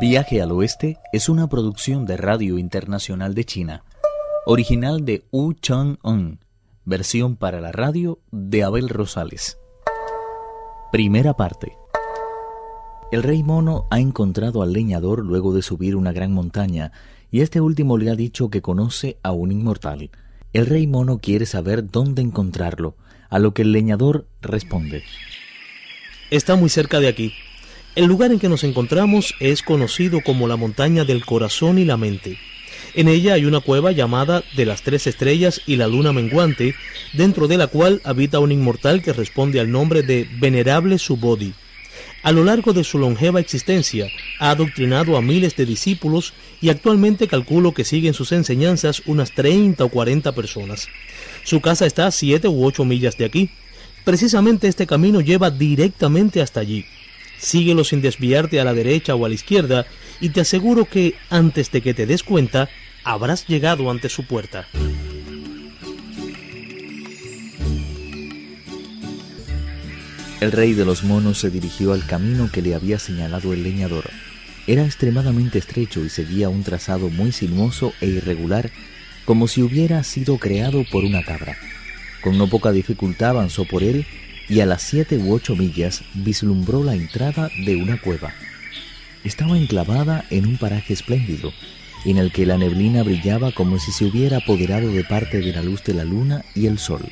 Viaje al Oeste es una producción de Radio Internacional de China, original de Wu Chang-un, versión para la radio de Abel Rosales. Primera parte. El rey mono ha encontrado al leñador luego de subir una gran montaña, y este último le ha dicho que conoce a un inmortal. El rey mono quiere saber dónde encontrarlo, a lo que el leñador responde. Está muy cerca de aquí. El lugar en que nos encontramos es conocido como la montaña del corazón y la mente. En ella hay una cueva llamada de las tres estrellas y la luna menguante, dentro de la cual habita un inmortal que responde al nombre de Venerable Subodhi. A lo largo de su longeva existencia, ha adoctrinado a miles de discípulos y actualmente calculo que siguen sus enseñanzas unas 30 o 40 personas. Su casa está a 7 u 8 millas de aquí. Precisamente este camino lleva directamente hasta allí. Síguelo sin desviarte a la derecha o a la izquierda y te aseguro que antes de que te des cuenta, habrás llegado ante su puerta. El rey de los monos se dirigió al camino que le había señalado el leñador. Era extremadamente estrecho y seguía un trazado muy sinuoso e irregular, como si hubiera sido creado por una cabra. Con no poca dificultad avanzó por él y a las siete u ocho millas vislumbró la entrada de una cueva. Estaba enclavada en un paraje espléndido, en el que la neblina brillaba como si se hubiera apoderado de parte de la luz de la luna y el sol.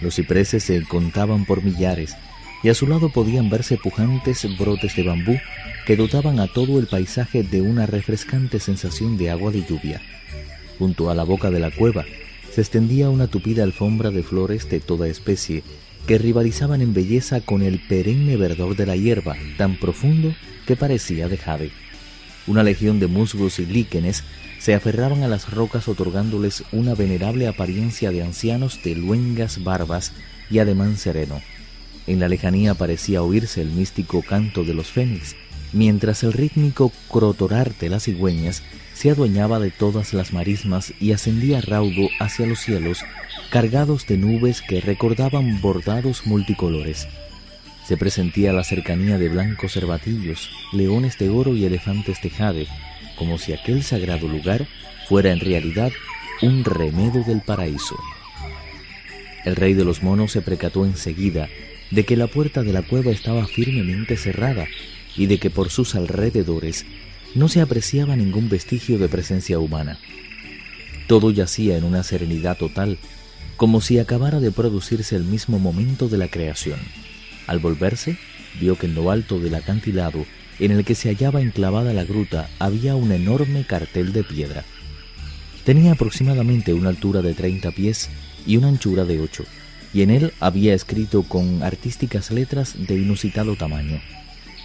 Los cipreses se contaban por millares, y a su lado podían verse pujantes brotes de bambú que dotaban a todo el paisaje de una refrescante sensación de agua de lluvia. Junto a la boca de la cueva se extendía una tupida alfombra de flores de toda especie que rivalizaban en belleza con el perenne verdor de la hierba, tan profundo que parecía de jade. Una legión de musgos y líquenes se aferraban a las rocas otorgándoles una venerable apariencia de ancianos de luengas barbas y ademán sereno. En la lejanía parecía oírse el místico canto de los fénix, mientras el rítmico crotorar de las cigüeñas se adueñaba de todas las marismas y ascendía raudo hacia los cielos, cargados de nubes que recordaban bordados multicolores. Se presentía la cercanía de blancos cervatillos, leones de oro y elefantes de jade, como si aquel sagrado lugar fuera en realidad un remedo del paraíso. El rey de los monos se precató enseguida de que la puerta de la cueva estaba firmemente cerrada y de que por sus alrededores no se apreciaba ningún vestigio de presencia humana. Todo yacía en una serenidad total, como si acabara de producirse el mismo momento de la creación. Al volverse, vio que en lo alto del acantilado en el que se hallaba enclavada la gruta había un enorme cartel de piedra. Tenía aproximadamente una altura de 30 pies y una anchura de 8, y en él había escrito con artísticas letras de inusitado tamaño,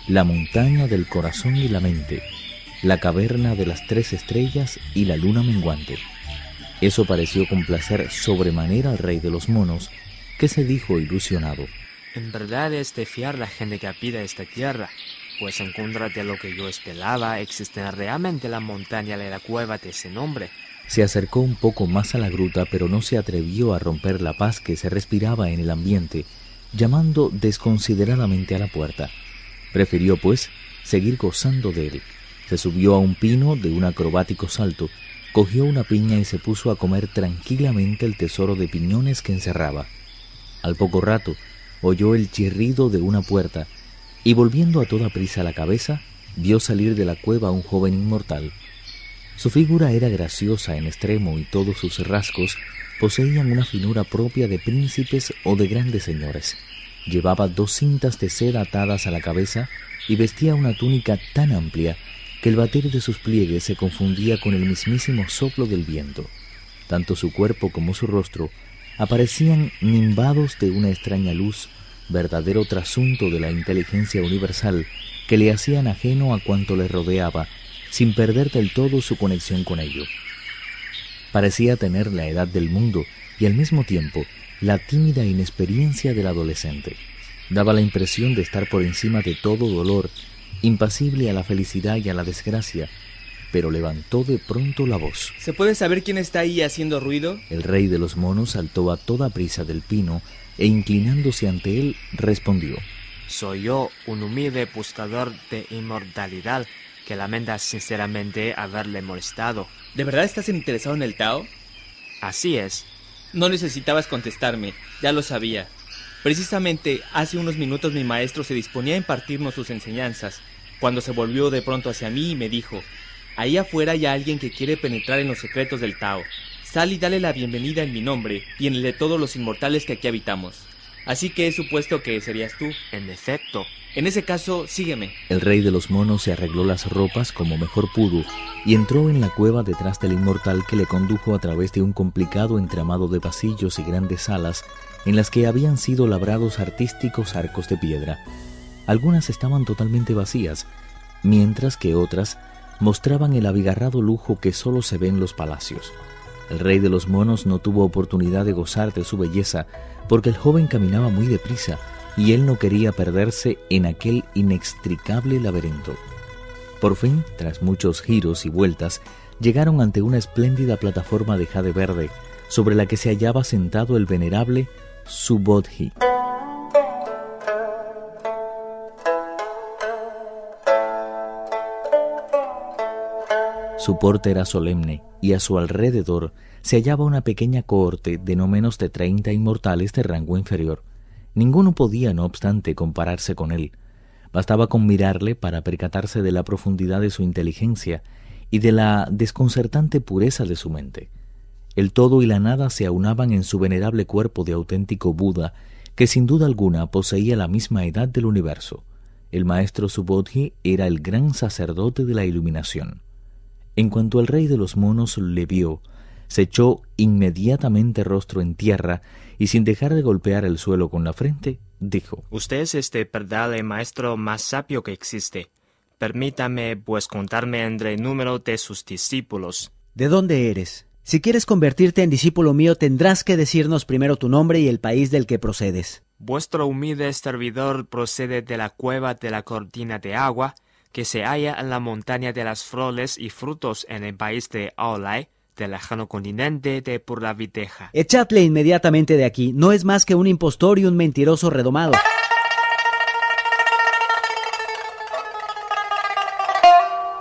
La montaña del corazón y la mente, la caverna de las tres estrellas y la luna menguante. Eso pareció complacer sobremanera al rey de los monos, que se dijo ilusionado. En verdad es de fiar la gente que habita esta tierra, pues en contra de lo que yo esperaba, existe realmente la montaña de la cueva de ese nombre. Se acercó un poco más a la gruta, pero no se atrevió a romper la paz que se respiraba en el ambiente, llamando desconsideradamente a la puerta. Prefirió, pues, seguir gozando de él. Se subió a un pino de un acrobático salto, cogió una piña y se puso a comer tranquilamente el tesoro de piñones que encerraba. Al poco rato oyó el chirrido de una puerta y volviendo a toda prisa la cabeza, vio salir de la cueva a un joven inmortal. Su figura era graciosa en extremo y todos sus rasgos poseían una finura propia de príncipes o de grandes señores. Llevaba dos cintas de seda atadas a la cabeza y vestía una túnica tan amplia que el batir de sus pliegues se confundía con el mismísimo soplo del viento. Tanto su cuerpo como su rostro aparecían nimbados de una extraña luz, verdadero trasunto de la inteligencia universal que le hacían ajeno a cuanto le rodeaba, sin perder del todo su conexión con ello. Parecía tener la edad del mundo y al mismo tiempo la tímida inexperiencia del adolescente. Daba la impresión de estar por encima de todo dolor impasible a la felicidad y a la desgracia, pero levantó de pronto la voz. ¿Se puede saber quién está ahí haciendo ruido? El rey de los monos saltó a toda prisa del pino e inclinándose ante él respondió. Soy yo, un humilde buscador de inmortalidad, que lamenta sinceramente haberle molestado. ¿De verdad estás interesado en el Tao? Así es. No necesitabas contestarme, ya lo sabía. Precisamente hace unos minutos mi maestro se disponía a impartirnos sus enseñanzas, cuando se volvió de pronto hacia mí y me dijo, ahí afuera hay alguien que quiere penetrar en los secretos del Tao. Sal y dale la bienvenida en mi nombre y en el de todos los inmortales que aquí habitamos. Así que he supuesto que serías tú. En efecto. En ese caso, sígueme. El rey de los monos se arregló las ropas como mejor pudo y entró en la cueva detrás del inmortal que le condujo a través de un complicado entramado de pasillos y grandes salas en las que habían sido labrados artísticos arcos de piedra. Algunas estaban totalmente vacías, mientras que otras mostraban el abigarrado lujo que solo se ve en los palacios. El rey de los monos no tuvo oportunidad de gozar de su belleza porque el joven caminaba muy deprisa y él no quería perderse en aquel inextricable laberinto. Por fin, tras muchos giros y vueltas, llegaron ante una espléndida plataforma de jade verde, sobre la que se hallaba sentado el venerable Subodhi. Su porte era solemne y a su alrededor se hallaba una pequeña cohorte de no menos de treinta inmortales de rango inferior. Ninguno podía, no obstante, compararse con él. Bastaba con mirarle para percatarse de la profundidad de su inteligencia y de la desconcertante pureza de su mente. El todo y la nada se aunaban en su venerable cuerpo de auténtico Buda, que sin duda alguna poseía la misma edad del universo. El maestro Subodhi era el gran sacerdote de la iluminación. En cuanto el rey de los monos le vio, se echó inmediatamente rostro en tierra y sin dejar de golpear el suelo con la frente, dijo Usted es este verdad el maestro más sabio que existe. Permítame, pues, contarme entre el número de sus discípulos. ¿De dónde eres? Si quieres convertirte en discípulo mío, tendrás que decirnos primero tu nombre y el país del que procedes. Vuestro humilde servidor procede de la cueva de la cortina de agua, que se halla en la montaña de las flores y frutos en el país de Aulai, del lejano continente de Purraviteja. Echadle inmediatamente de aquí. No es más que un impostor y un mentiroso redomado.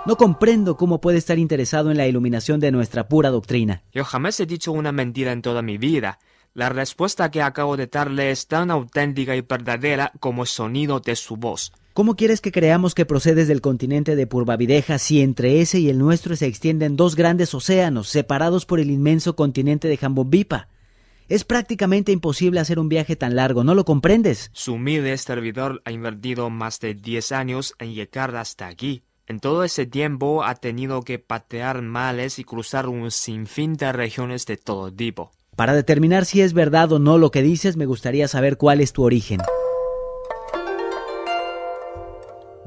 No comprendo cómo puede estar interesado en la iluminación de nuestra pura doctrina. Yo jamás he dicho una mentira en toda mi vida. La respuesta que acabo de darle es tan auténtica y verdadera como el sonido de su voz. ¿Cómo quieres que creamos que procedes del continente de Purvavideja si entre ese y el nuestro se extienden dos grandes océanos separados por el inmenso continente de Jambombipa? Es prácticamente imposible hacer un viaje tan largo, ¿no lo comprendes? Su humilde servidor ha invertido más de diez años en llegar hasta aquí. En todo ese tiempo ha tenido que patear males y cruzar un sinfín de regiones de todo tipo. Para determinar si es verdad o no lo que dices, me gustaría saber cuál es tu origen.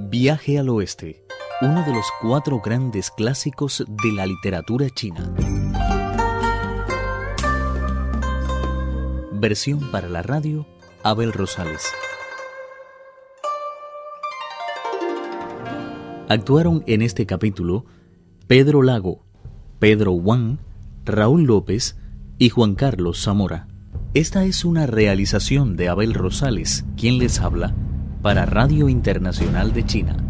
Viaje al Oeste, uno de los cuatro grandes clásicos de la literatura china. Versión para la radio, Abel Rosales. Actuaron en este capítulo Pedro Lago, Pedro Wang, Raúl López y Juan Carlos Zamora. Esta es una realización de Abel Rosales, quien les habla para Radio Internacional de China.